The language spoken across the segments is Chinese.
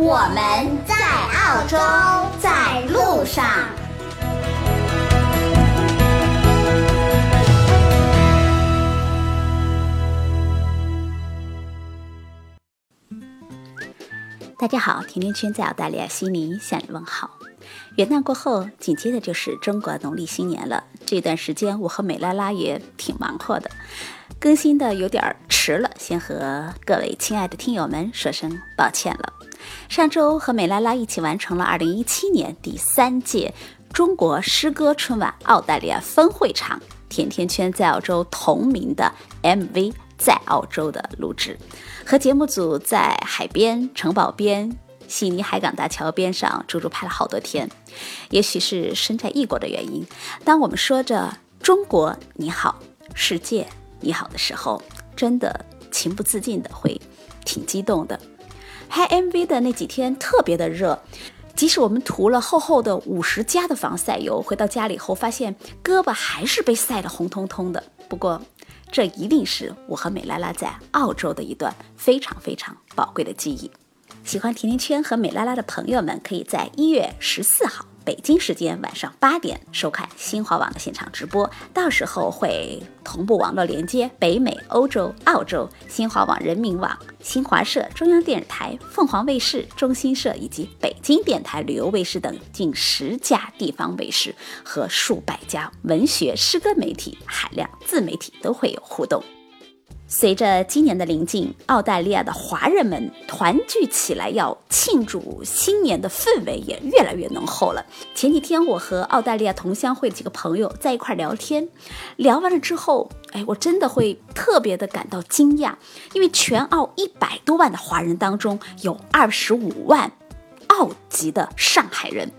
我们在澳洲，在路上。大家好，甜甜圈在澳大利亚悉尼向你问好。元旦过后，紧接着就是中国农历新年了。这段时间，我和美拉拉也挺忙活的，更新的有点迟了，先和各位亲爱的听友们说声抱歉了。上周和美拉拉一起完成了2017年第三届中国诗歌春晚澳大利亚分会场《甜甜圈在澳洲》同名的 MV 在澳洲的录制，和节目组在海边、城堡边、悉尼海港大桥边上足足拍了好多天。也许是身在异国的原因，当我们说着“中国你好，世界你好”的时候，真的情不自禁的会挺激动的。拍 MV 的那几天特别的热，即使我们涂了厚厚的五十加的防晒油，回到家里后发现胳膊还是被晒得红彤彤的。不过，这一定是我和美拉拉在澳洲的一段非常非常宝贵的记忆。喜欢甜甜圈和美拉拉的朋友们，可以在一月十四号。北京时间晚上八点收看新华网的现场直播，到时候会同步网络连接北美、欧洲、澳洲新华网、人民网、新华社、中央电视台、凤凰卫视、中新社以及北京电台旅游卫视等近十家地方卫视和数百家文学诗歌媒体、海量自媒体都会有互动。随着今年的临近，澳大利亚的华人们团聚起来要庆祝新年的氛围也越来越浓厚了。前几天，我和澳大利亚同乡会几个朋友在一块聊天，聊完了之后，哎，我真的会特别的感到惊讶，因为全澳一百多万的华人当中，有二十五万澳籍的上海人，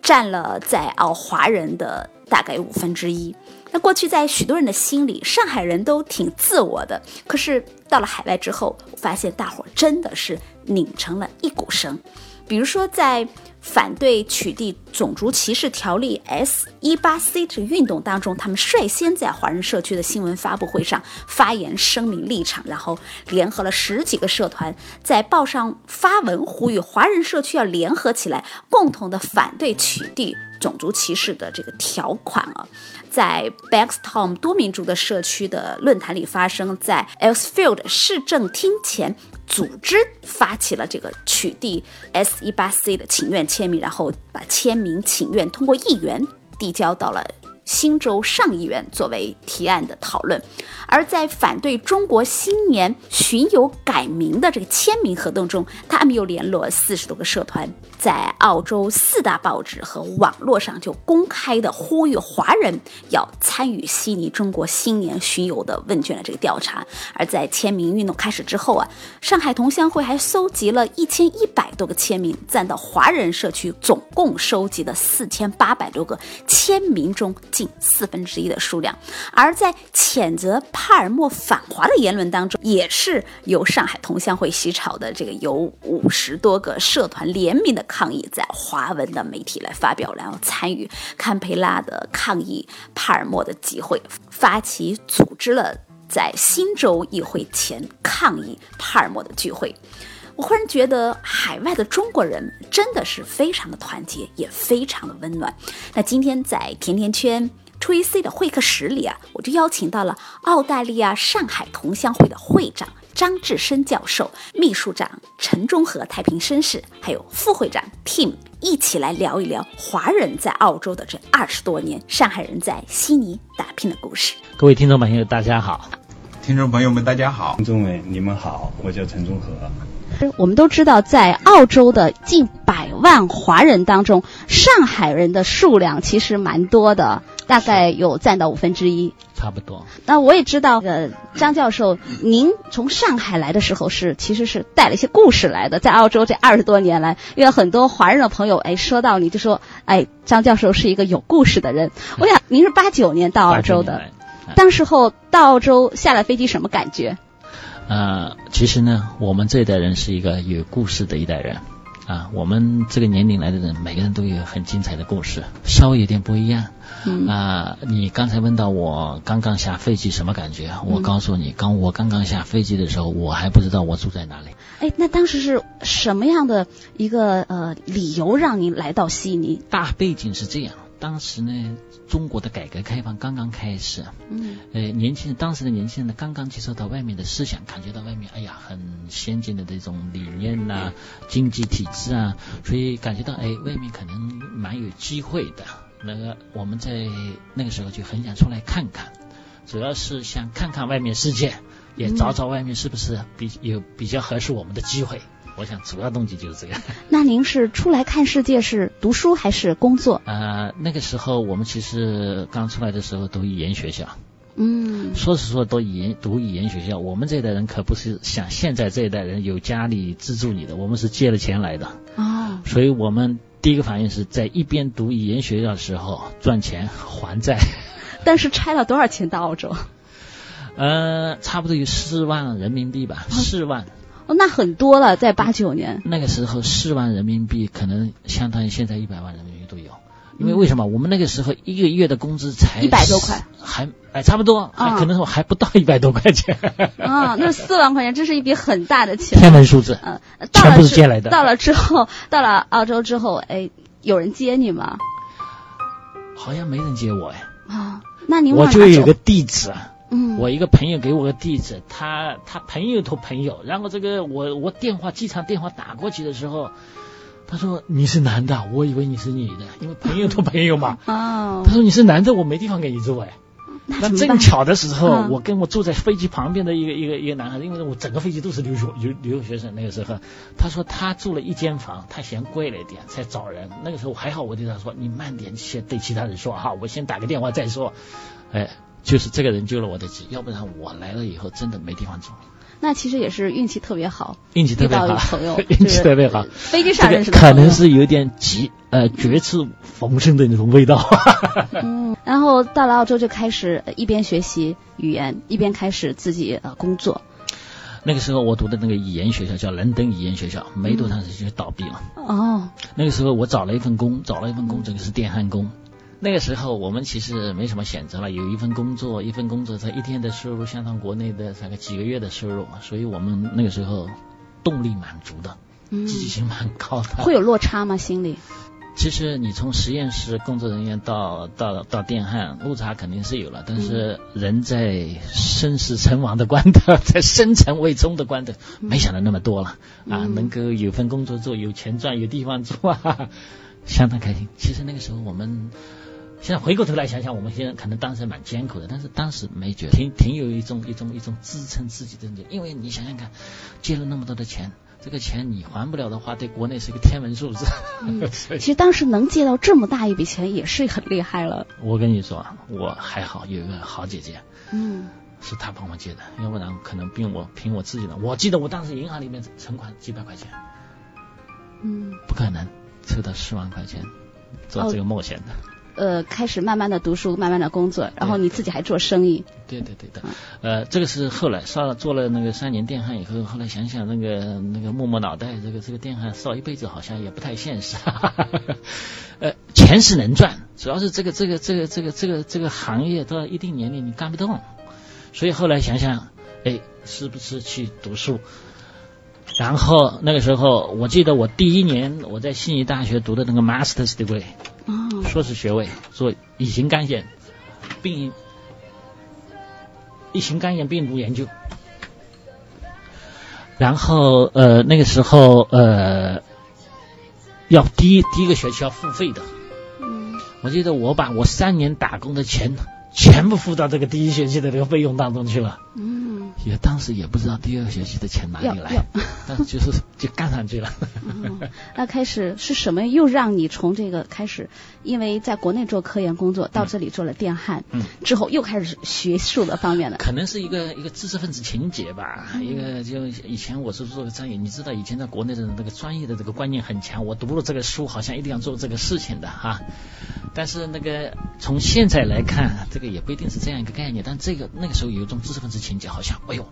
占了在澳华人的大概五分之一。那过去在许多人的心里，上海人都挺自我的。可是到了海外之后，我发现大伙真的是拧成了一股绳。比如说，在反对取缔种族歧视条例 S 一八 C 这运动当中，他们率先在华人社区的新闻发布会上发言声明立场，然后联合了十几个社团在报上发文呼吁华人社区要联合起来，共同的反对取缔种族歧视的这个条款啊。在 b a x t o m 多民族的社区的论坛里发生，在 Elsfield 市政厅前组织发起了这个取缔 S 一八 C 的请愿签名，然后把签名请愿通过议员递交到了。新州上议院作为提案的讨论，而在反对中国新年巡游改名的这个签名活动中，他们又联络四十多个社团，在澳洲四大报纸和网络上就公开的呼吁华人要参与悉尼中国新年巡游的问卷的这个调查。而在签名运动开始之后啊，上海同乡会还搜集了一千一百多个签名，占到华人社区总共收集的四千八百多个签名中。近四分之一的数量，而在谴责帕尔默反华的言论当中，也是由上海同乡会洗炒的这个有五十多个社团联名的抗议，在华文的媒体来发表，然后参与堪培拉的抗议帕尔默的集会，发起组织了在新州议会前抗议帕尔默的聚会。我忽然觉得海外的中国人真的是非常的团结，也非常的温暖。那今天在甜甜圈 TVC 的会客室里啊，我就邀请到了澳大利亚上海同乡会的会长张志深教授、秘书长陈忠和太平绅士，还有副会长 Tim 一起来聊一聊华人在澳洲的这二十多年，上海人在悉尼打拼的故事。各位听众朋友，大家好！听众朋友们，大家好！听众们，你们好！我叫陈忠和。我们都知道，在澳洲的近百万华人当中，上海人的数量其实蛮多的，大概有占到五分之一。差不多。那我也知道，呃，张教授，您从上海来的时候是其实是带了一些故事来的，在澳洲这二十多年来，因为很多华人的朋友，哎，说到你就说，哎，张教授是一个有故事的人。我想您是八九年到澳洲的，当时候到澳洲下了飞机什么感觉？呃，其实呢，我们这一代人是一个有故事的一代人。啊，我们这个年龄来的人，每个人都有很精彩的故事，稍微有点不一样。嗯啊，你刚才问到我刚刚下飞机什么感觉？我告诉你，刚我刚刚下飞机的时候，我还不知道我住在哪里。哎，那当时是什么样的一个呃理由让你来到悉尼？大背景是这样。当时呢，中国的改革开放刚刚开始，嗯，呃，年轻人当时的年轻人呢，刚刚接受到外面的思想，感觉到外面哎呀很先进的这种理念呐、经济体制啊，所以感觉到哎，外面可能蛮有机会的。那个我们在那个时候就很想出来看看，主要是想看看外面世界，也找找外面是不是比有比较合适我们的机会。我想主要动机就是这个。那您是出来看世界，是读书还是工作？呃，那个时候我们其实刚出来的时候读语言学校，嗯，说是说读语言读语言学校，我们这一代人可不是像现在这一代人有家里资助你的，我们是借了钱来的，哦，所以我们第一个反应是在一边读语言学校的时候赚钱还债。但是拆了多少钱到澳洲？呃，差不多有四万人民币吧，四万。哦，那很多了，在八九年。那个时候四万人民币可能相当于现在一百万人民币都有，因为为什么？我们那个时候一个月的工资才一百多块，还哎差不多，啊可能说还不到一百多块钱。啊，那四万块钱，这是一笔很大的钱。天文数字，嗯，全部是借来的。到了之后，到了澳洲之后，哎，有人接你吗？好像没人接我哎。啊，那您我就有个地址。嗯，我一个朋友给我个地址，他他朋友托朋友，然后这个我我电话机场电话打过去的时候，他说你是男的，我以为你是女的，因为朋友托朋友嘛。哦。他说你是男的，我没地方给你住哎。那正巧的时候，嗯、我跟我坐在飞机旁边的一个一个一个男孩子，因为我整个飞机都是留学留留学生，那个时候他说他住了一间房，他嫌贵了一点才找人。那个时候还好，我对他说你慢点先对其他人说哈，我先打个电话再说。哎。就是这个人救了我的急，要不然我来了以后真的没地方住。那其实也是运气特别好，运气特别好，朋友 运气特别好。飞机上认识的可能是有点急呃绝处逢生的那种味道。嗯，然后到了澳洲就开始一边学习语言，一边开始自己呃工作。那个时候我读的那个语言学校叫伦敦语言学校，没多长时间就倒闭了。哦。那个时候我找了一份工，找了一份工，这个是电焊工。那个时候我们其实没什么选择了，有一份工作，一份工作在一天的收入相当国内的大概几个月的收入，所以我们那个时候动力满足的，积极性蛮高的。会有落差吗？心里？其实你从实验室工作人员到到到电焊，落差肯定是有了，但是人在生死存亡的关头，在生存未终的关头，没想到那么多了啊！能够有份工作做，有钱赚，有地方住啊，相当开心。其实那个时候我们。现在回过头来想想，我们现在可能当时蛮艰苦的，但是当时没觉得，挺挺有一种一种一种支撑自己的那种。因为你想想看，借了那么多的钱，这个钱你还不了的话，对国内是一个天文数字。嗯，其实当时能借到这么大一笔钱也是很厉害了。我跟你说，我还好有一个好姐姐，嗯，是她帮我借的，要不然可能凭我凭我自己的，我记得我当时银行里面存款几百块钱，嗯，不可能凑到十万块钱做这个冒险的。哦呃，开始慢慢的读书，慢慢的工作，然后你自己还做生意。对对对的，呃，这个是后来烧了做了那个三年电焊以后，后来想想那个那个摸摸脑袋，这个这个电焊烧一辈子好像也不太现实。呃，钱是能赚，主要是这个这个这个这个这个这个行业到一定年龄你干不动，所以后来想想，哎，是不是去读书？然后那个时候，我记得我第一年我在悉尼大学读的那个 Master's degree。哦，硕士学位做乙型肝炎病乙型肝炎病毒研究，然后呃那个时候呃要第一第一个学期要付费的，嗯，我记得我把我三年打工的钱全部付到这个第一学期的这个费用当中去了，嗯，也当时也不知道第二学期的钱哪里来，但是就是就干上去了。那开始是什么又让你从这个开始，因为在国内做科研工作，到这里做了电焊，嗯，之后又开始学术的方面的。可能是一个一个知识分子情节吧，一个就以前我是做专业，你知道以前在国内的那个专业的这个观念很强，我读了这个书好像一定要做这个事情的哈。但是那个从现在来看，这个也不一定是这样一个概念，但这个那个时候有一种知识分子情节，好像哎呦，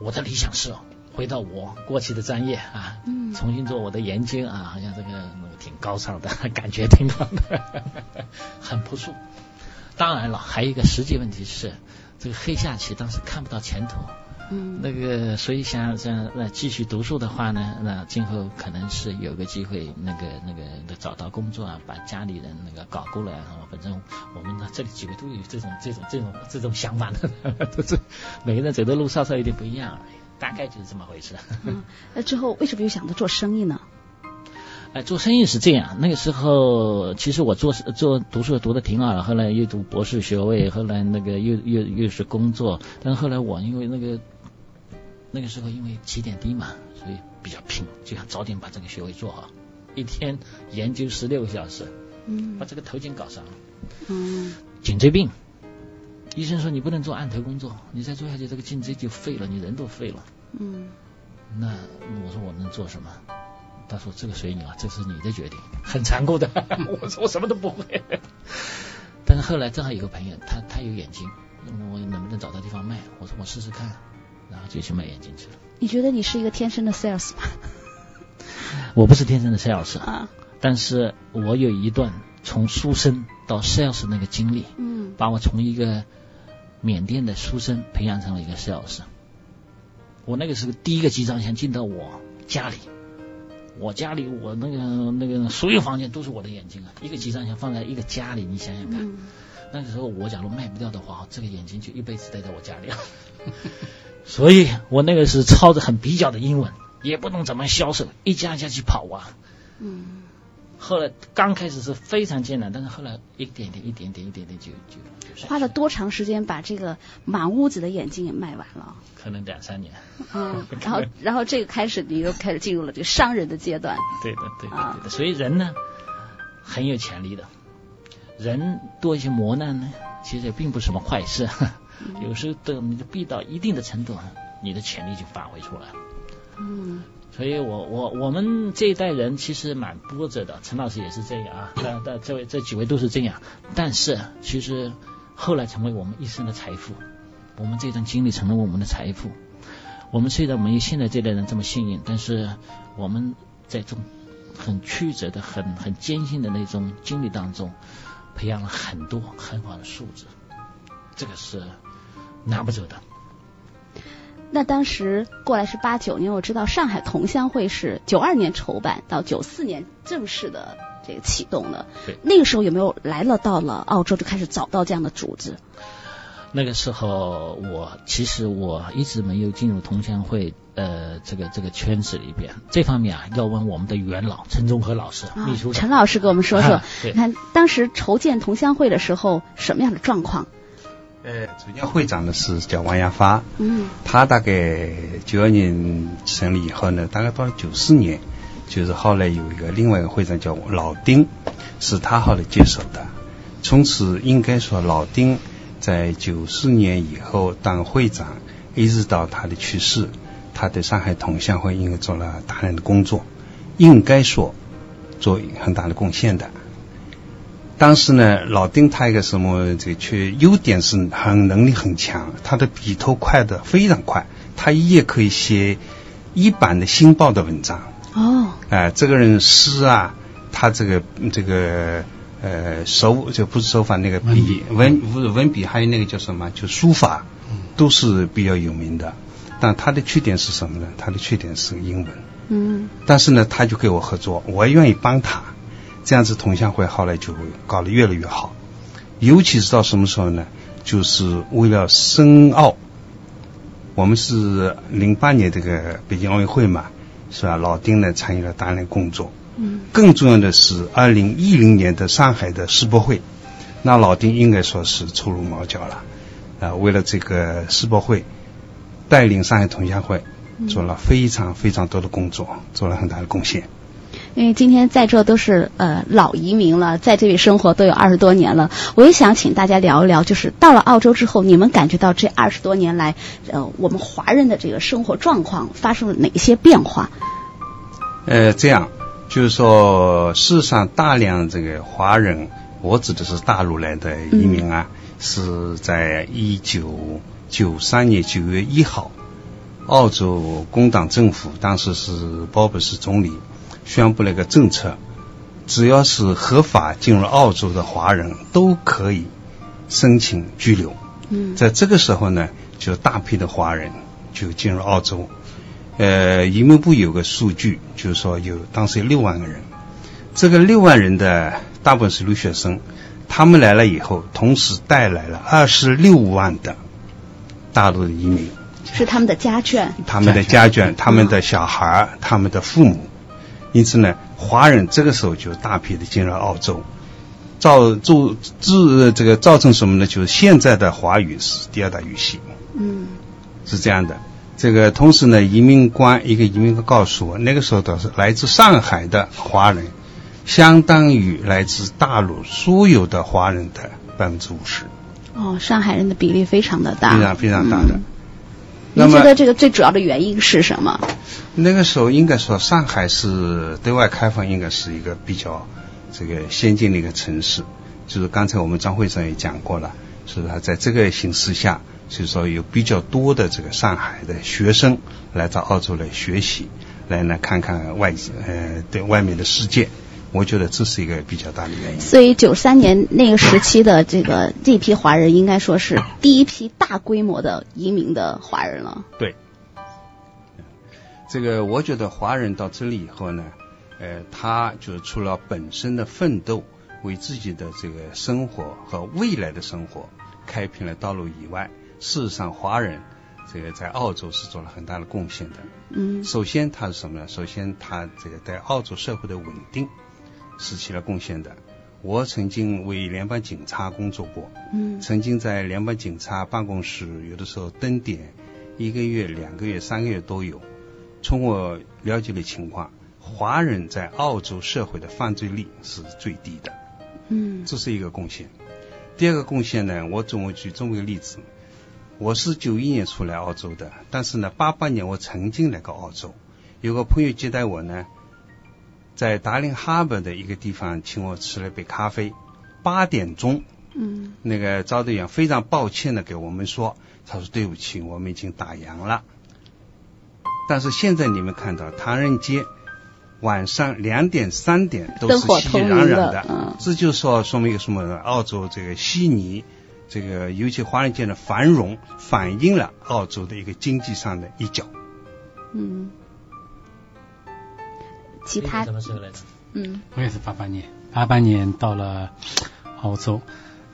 我的理想是回到我过去的专业啊，嗯，重新做我的研究啊，好像这个那个挺高尚的感觉，挺好的，很朴素。当然了，还有一个实际问题是，这个黑下棋当时看不到前途。嗯，那个，所以想想那继续读书的话呢，那今后可能是有个机会，那个那个找到工作啊，把家里人那个搞过来啊。反正我们呢这里几位都有这种这种这种这种想法的，都是每个人走的路稍稍有点不一样，大概就是这么回事。嗯，那之后为什么又想着做生意呢？哎，做生意是这样，那个时候其实我做做读书读的挺好的，后来又读博士学位，后来那个又又又是工作，但是后来我因为那个。那个时候因为起点低嘛，所以比较拼，就想早点把这个学位做好。一天研究十六个小时，嗯，把这个头颈搞伤了，嗯，颈椎病，医生说你不能做按头工作，你再做下去这个颈椎就废了，你人都废了。嗯，那我说我能做什么？他说这个随你了，这是你的决定，很残酷的。我说我什么都不会。但是后来正好有个朋友，他他有眼睛，我能不能找到地方卖？我说我试试看。然后就去卖眼镜去了。你觉得你是一个天生的 sales 吗？我不是天生的 sales 啊，但是我有一段从书生到 sales 那个经历，嗯，把我从一个缅甸的书生培养成了一个 sales。我那个时候第一个集装箱进到我家里，我家里我那个那个所有房间都是我的眼睛啊，一个集装箱放在一个家里，你想想看，那个时候我假如卖不掉的话，这个眼睛就一辈子待在我家里了。所以我那个是抄着很蹩脚的英文，也不懂怎么销售，一家一家去跑啊。嗯。后来刚开始是非常艰难，但是后来一点点、一点点、一点点就就。花了多长时间把这个满屋子的眼镜也卖完了？可能两三年。嗯，然后然后这个开始你又开始进入了这个商人的阶段。对的，对的，对的。所以人呢很有潜力的，人多一些磨难呢，其实也并不是什么坏事。有时候等你的逼到一定的程度，你的潜力就发挥出来了。嗯，所以我我我们这一代人其实蛮波折的，陈老师也是这样啊，那那这位这几位都是这样。但是其实后来成为我们一生的财富，我们这段经历成了我们的财富。我们虽然没有现在这代人这么幸运，但是我们在这种很曲折的、很很艰辛的那种经历当中，培养了很多很好的素质，这个是。拿不走的。那当时过来是八九年，我知道上海同乡会是九二年筹办，到九四年正式的这个启动的。对。那个时候有没有来了到了澳洲就开始找到这样的组织？那个时候我其实我一直没有进入同乡会呃这个这个圈子里边，这方面啊要问我们的元老陈忠和老师秘书陈老师给我们说说，你看当时筹建同乡会的时候什么样的状况？呃，主要会长呢是叫王亚发，嗯，他大概九二年成立以后呢，大概到九四年，就是后来有一个另外一个会长叫老丁，是他后来接手的。从此应该说老丁在九四年以后当会长，一直到他的去世，他对上海同乡会应该做了大量的工作，应该说做很大的贡献的。当时呢，老丁他一个什么这个缺优点是很能力很强，他的笔头快的非常快，他一页可以写一版的《新报》的文章。哦，哎，这个人诗啊，他这个这个呃手就不是手法那个笔文文文笔，还有那个叫什么就书法，都是比较有名的。但他的缺点是什么呢？他的缺点是英文。嗯。但是呢，他就跟我合作，我愿意帮他。这样子同乡会后来就搞得越来越好，尤其是到什么时候呢？就是为了申奥，我们是零八年这个北京奥运会嘛，是吧？老丁呢参与了大量工作。嗯。更重要的是，二零一零年的上海的世博会，那老丁应该说是初入茅庐了。啊，为了这个世博会，带领上海同乡会做了非常非常多的工作，做了很大的贡献。因为今天在座都是呃老移民了，在这里生活都有二十多年了，我也想请大家聊一聊，就是到了澳洲之后，你们感觉到这二十多年来，呃，我们华人的这个生活状况发生了哪些变化？呃，这样就是说，世上大量这个华人，我指的是大陆来的移民啊，是在一九九三年九月一号，澳洲工党政府当时是鲍勃斯总理。宣布了一个政策，只要是合法进入澳洲的华人都可以申请居留。嗯，在这个时候呢，就大批的华人就进入澳洲。呃，移民部有个数据，就是说有当时有六万个人，这个六万人的大部分是留学生，他们来了以后，同时带来了二十六万的大陆的移民，是他们的家眷，他们的家眷，他们的小孩，他们的父母。因此呢，华人这个时候就大批的进入澳洲，造就制这个造成什么呢？就是现在的华语是第二大语系。嗯，是这样的。这个同时呢，移民官一个移民官告诉我，那个时候倒是来自上海的华人，相当于来自大陆所有的华人的百分之五十。哦，上海人的比例非常的大，非常非常大的。您觉得这个最主要的原因是什么？那个时候应该说，上海是对外开放，应该是一个比较这个先进的一个城市。就是刚才我们张会长也讲过了，是吧？在这个形势下，就是说有比较多的这个上海的学生来到澳洲来学习，来呢看看外呃对外面的世界。我觉得这是一个比较大的原因。所以九三年那个时期的这个这批华人，应该说是第一批大规模的移民的华人了。对。这个我觉得华人到这里以后呢，呃，他就是除了本身的奋斗，为自己的这个生活和未来的生活开辟了道路以外，事实上华人这个在澳洲是做了很大的贡献的。嗯。首先他是什么呢？首先他这个在澳洲社会的稳定是起了贡献的。我曾经为联邦警察工作过。嗯。曾经在联邦警察办公室有的时候蹲点一个月、两个月、三个月都有。从我了解的情况，华人在澳洲社会的犯罪率是最低的。嗯，这是一个贡献。第二个贡献呢，我总会举这么一个例子：我是九一年出来澳洲的，但是呢，八八年我曾经来过澳洲，有个朋友接待我呢，在达令哈本的一个地方请我吃了杯咖啡。八点钟，嗯，那个招待员非常抱歉的给我们说，他说对不起，我们已经打烊了。但是现在你们看到唐人街晚上两点三点都是熙熙攘攘的，这就说说明一个什么？澳洲这个悉尼，这个尤其华人街的繁荣，反映了澳洲的一个经济上的一角。嗯，其他什么时候来的？嗯，我也是八八年，八八年到了澳洲，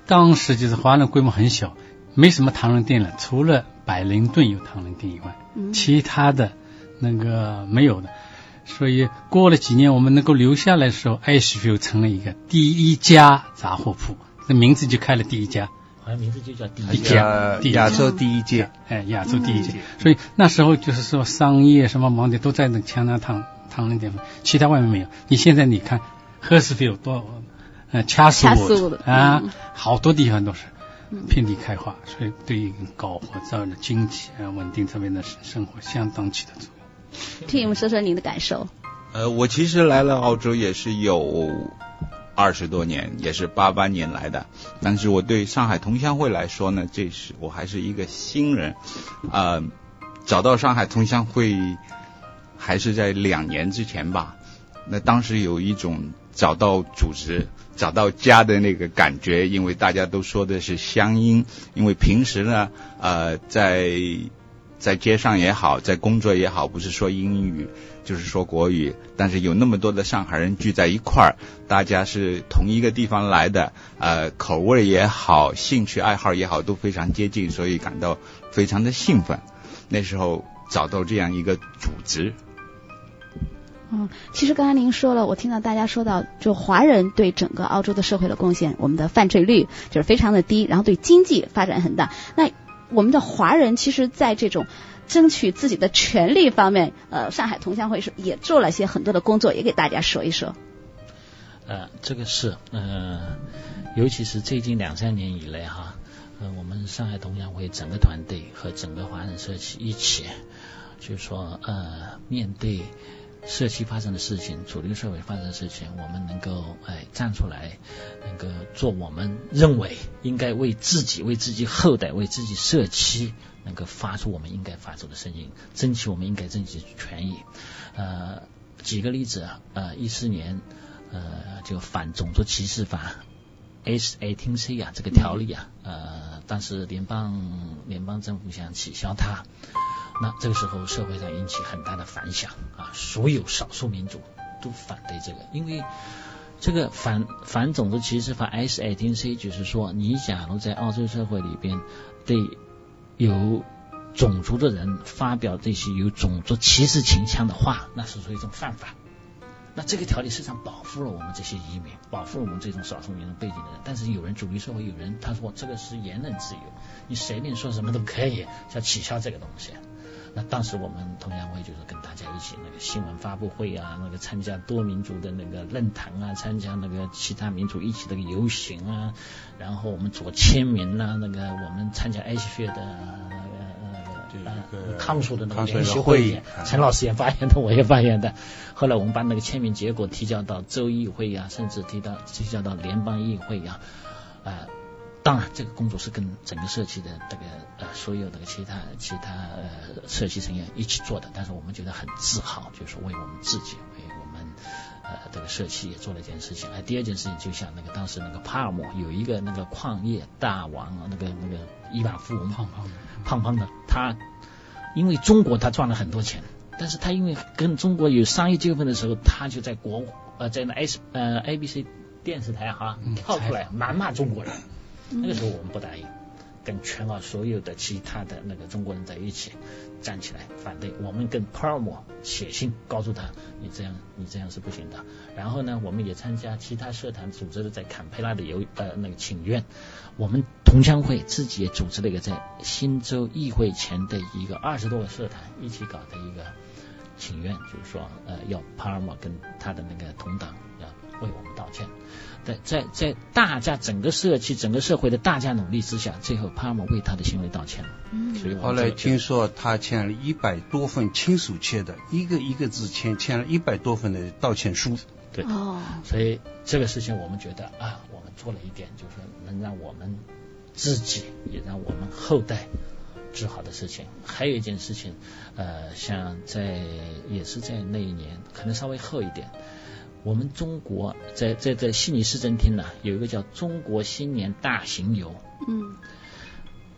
当时就是华人规模很小，没什么唐人店了，除了百灵顿有唐人店以外，其他的。那个没有的，所以过了几年，我们能够留下来的时候，Ashfield 成了一个第一家杂货铺，这名字就开了第一家，好像名字就叫第一届，亚洲第一届，哎，亚洲第一届。所以那时候就是说商业什么网点都在那强纳唐唐人地方，其他外面没有。你现在你看 Hurstville 多，呃，掐死我啊，好多地方都是。遍地开花，所以对于搞活这样的经济啊稳定这边的生活相当起的作用。听你们说说您的感受。呃，我其实来了澳洲也是有二十多年，也是八八年来的。但是我对上海同乡会来说呢，这是我还是一个新人。呃，找到上海同乡会还是在两年之前吧。那当时有一种找到组织、找到家的那个感觉，因为大家都说的是乡音。因为平时呢，呃，在在街上也好，在工作也好，不是说英语就是说国语，但是有那么多的上海人聚在一块儿，大家是同一个地方来的，呃，口味也好，兴趣爱好也好，都非常接近，所以感到非常的兴奋。那时候找到这样一个组织。嗯，其实刚才您说了，我听到大家说到，就华人对整个澳洲的社会的贡献，我们的犯罪率就是非常的低，然后对经济发展很大。那我们的华人其实在这种争取自己的权利方面，呃，上海同乡会是也做了些很多的工作，也给大家说一说。呃，这个是，呃，尤其是最近两三年以来哈，呃，我们上海同乡会整个团队和整个华人社区一起，就是说，呃，面对社区发生的事情，主流社会发生的事情，我们能够哎站出来，能够做我们认为应该为自己、为自己后代、为自己社区能够发出我们应该发出的声音，争取我们应该争取权益。呃，举个例子啊，呃，一四年。呃，就反种族歧视法 S A T C 啊，这个条例啊，呃，当时联邦联邦政府想取消它，那这个时候社会上引起很大的反响啊，所有少数民族都反对这个，因为这个反反种族歧视法 S A T C 就是说，你假如在澳洲社会里边对有种族的人发表这些有种族歧视倾向的话，那是属于一种犯法。那这个条例实际上保护了我们这些移民，保护了我们这种少数民族背景的人。但是有人主流社会有人他说这个是言论自由，你随便说什么都可以，要取消这个东西。那当时我们同乡会就是跟大家一起那个新闻发布会啊，那个参加多民族的那个论坛啊，参加那个其他民族一起的游行啊，然后我们做签名啊，那个我们参加 H 学的。呃，康苏的那个联席会议，陈老师也发言的，我也发言的。后来我们把那个签名结果提交到州议会呀，甚至提到提交到联邦议会呀。呃，当然这个工作是跟整个社区的这个呃所有的其他其他呃社区成员一起做的，但是我们觉得很自豪，就是为我们自己，为我们呃这个社区也做了一件事情。哎，第二件事情就像那个当时那个帕尔默有一个那个矿业大王，那个那个亿万富翁，胖胖的。胖胖的他，因为中国他赚了很多钱，但是他因为跟中国有商业纠纷的时候，他就在国呃在那 S 呃 ABC 电视台哈跳出来谩骂中国人，那个时候我们不答应。跟全澳所有的其他的那个中国人在一起站起来反对，我们跟帕尔默写信告诉他，你这样你这样是不行的。然后呢，我们也参加其他社团组织的在坎培拉的游呃那个请愿，我们同乡会自己也组织了一个在新州议会前的一个二十多个社团一起搞的一个请愿，就是说呃要帕尔默跟他的那个同党要为我们道歉。在在在大家整个社区、整个社会的大家努力之下，最后帕尔默为他的行为道歉了。嗯，所以后来听说他签了一百多份亲属签的，一个一个字签，签了一百多份的道歉书。对，哦，所以这个事情我们觉得啊，我们做了一点，就是说能让我们自己，也让我们后代治好的事情。还有一件事情，呃，像在也是在那一年，可能稍微后一点。我们中国在在在悉尼市政厅呢，有一个叫中国新年大行游，嗯，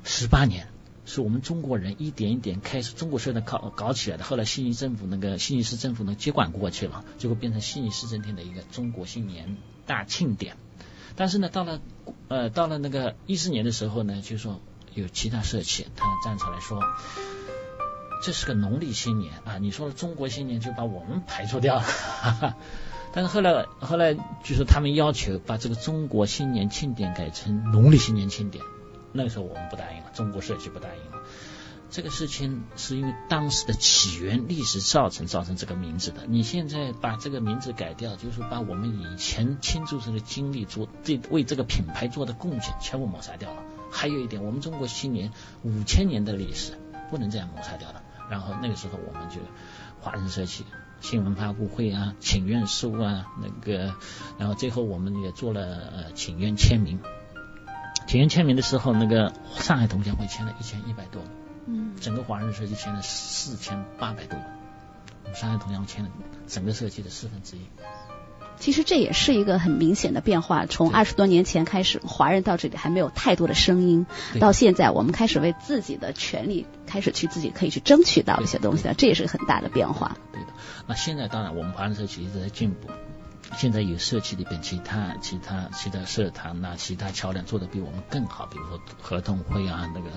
十八年是我们中国人一点一点开始，中国社的搞搞起来的。后来悉尼政府那个悉尼市政府呢接管过去了，结果变成悉尼市政厅的一个中国新年大庆典。但是呢，到了呃到了那个一四年的时候呢，就说有其他社企他站出来说，这是个农历新年啊，你说的中国新年就把我们排除掉了。但是后来，后来就是他们要求把这个中国新年庆典改成农历新年庆典，那个时候我们不答应了，中国社区不答应了。这个事情是因为当时的起源历史造成造成这个名字的。你现在把这个名字改掉，就是把我们以前庆祝生的精力做这为这个品牌做的贡献全部抹杀掉了。还有一点，我们中国新年五千年的历史不能这样抹杀掉了。然后那个时候我们就华人社区。新闻发布会啊，请愿书啊，那个，然后最后我们也做了呃请愿签名。请愿签名的时候，那个上海同乡会签了一千一百多，嗯，整个华人社区签了四千八百多，上海同乡会签了整个社区的四分之一。其实这也是一个很明显的变化。从二十多年前开始，华人到这里还没有太多的声音，到现在我们开始为自己的权利开始去自己可以去争取到一些东西了，这也是很大的变化。对的。那现在当然我们华人社区一直在进步，现在有社区里边其他其他其他社团呐，其他桥梁做的比我们更好，比如说合同会啊那个。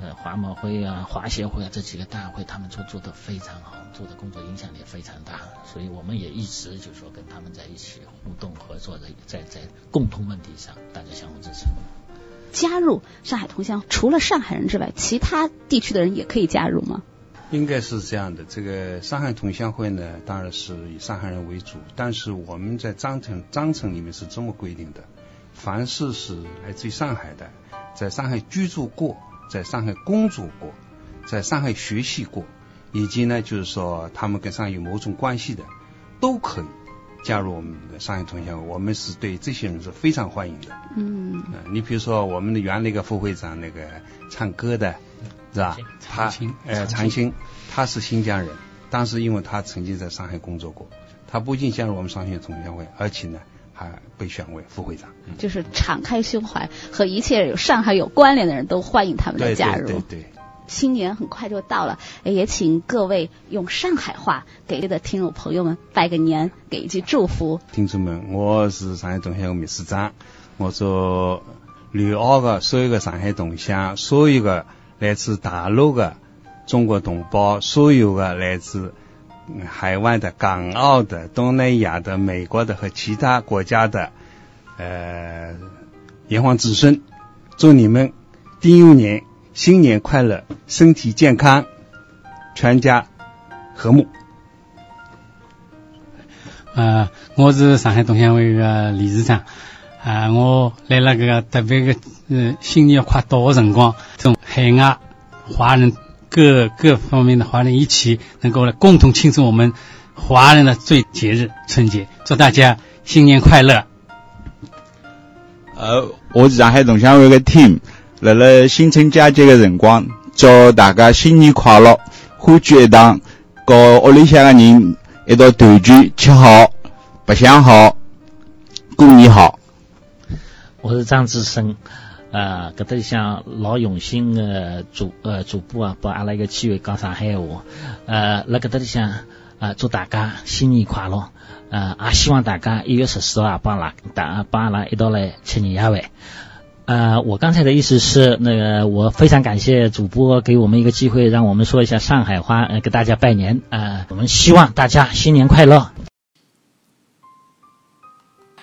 呃，华贸会啊，华协会啊，这几个大会，他们做做的非常好，做的工作影响力非常大，所以我们也一直就说跟他们在一起互动合作的，在在共同问题上，大家相互支持。加入上海同乡，除了上海人之外，其他地区的人也可以加入吗？应该是这样的。这个上海同乡会呢，当然是以上海人为主，但是我们在章程章程里面是这么规定的：凡是是来自于上海的，在上海居住过，在上海工作过，在上海学习过，以及呢，就是说他们跟上海有某种关系的，都可以加入我们的上海同乡会。我们是对这些人是非常欢迎的。嗯，你比如说我们的原来一个副会长，那个唱歌的。是吧？他呃，长青，他是新疆人，当时因为他曾经在上海工作过，他不仅加入我们上海同乡会，而且呢还被选为副会长。就是敞开胸怀，和一切有上海有关联的人都欢迎他们的加入。对对对。新年很快就到了，也请各位用上海话给的听众朋友们拜个年，给一句祝福。听众们，我是上海同乡会秘书长，我祝留澳的所有的上海同乡，所有的。来自大陆的中国同胞，所有的来自海外的、港澳的、东南亚的、美国的和其他国家的呃炎黄子孙，祝你们丁酉年新年快乐，身体健康，全家和睦。呃，我是上海同乡会的理事长。啊，我来了个特别个，嗯，新年快到的辰光，从海外华人各各方面的华人一起，能够来共同庆祝我们华人的最节日春节，祝大家新年快乐。呃，我是上海同乡会的 team，来了新春佳节的辰光，祝大家新年快乐，欢聚一堂，和屋里向的人一道团聚，吃好，白相好，过年好。我是张志生，呃，搿搭里向老用心的主呃主播啊，拨阿拉一个机会讲上海话，呃，辣搿搭里向啊，祝大家新年快乐，呃，也希望大家一月十四号也帮拉大帮阿拉一道来吃年夜饭。呃，我刚才的意思是，那个我非常感谢主播给我们一个机会，让我们说一下上海话，呃，给大家拜年，呃，我们希望大家新年快乐。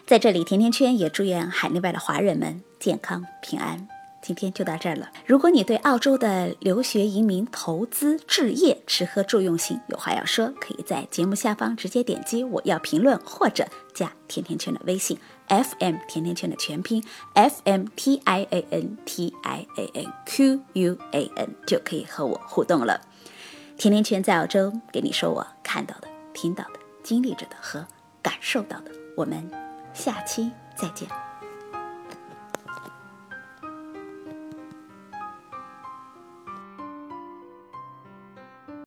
在这里，甜甜圈也祝愿海内外的华人们健康平安。今天就到这儿了。如果你对澳洲的留学、移民、投资、置业、吃喝住用行有话要说，可以在节目下方直接点击“我要评论”或者加甜甜圈的微信 “FM 甜甜圈”的全拼 “FM T I A N T I A N Q U A N” 就可以和我互动了。甜甜圈在澳洲，给你说我看到的、听到的、经历着的和感受到的。我们。下期再见。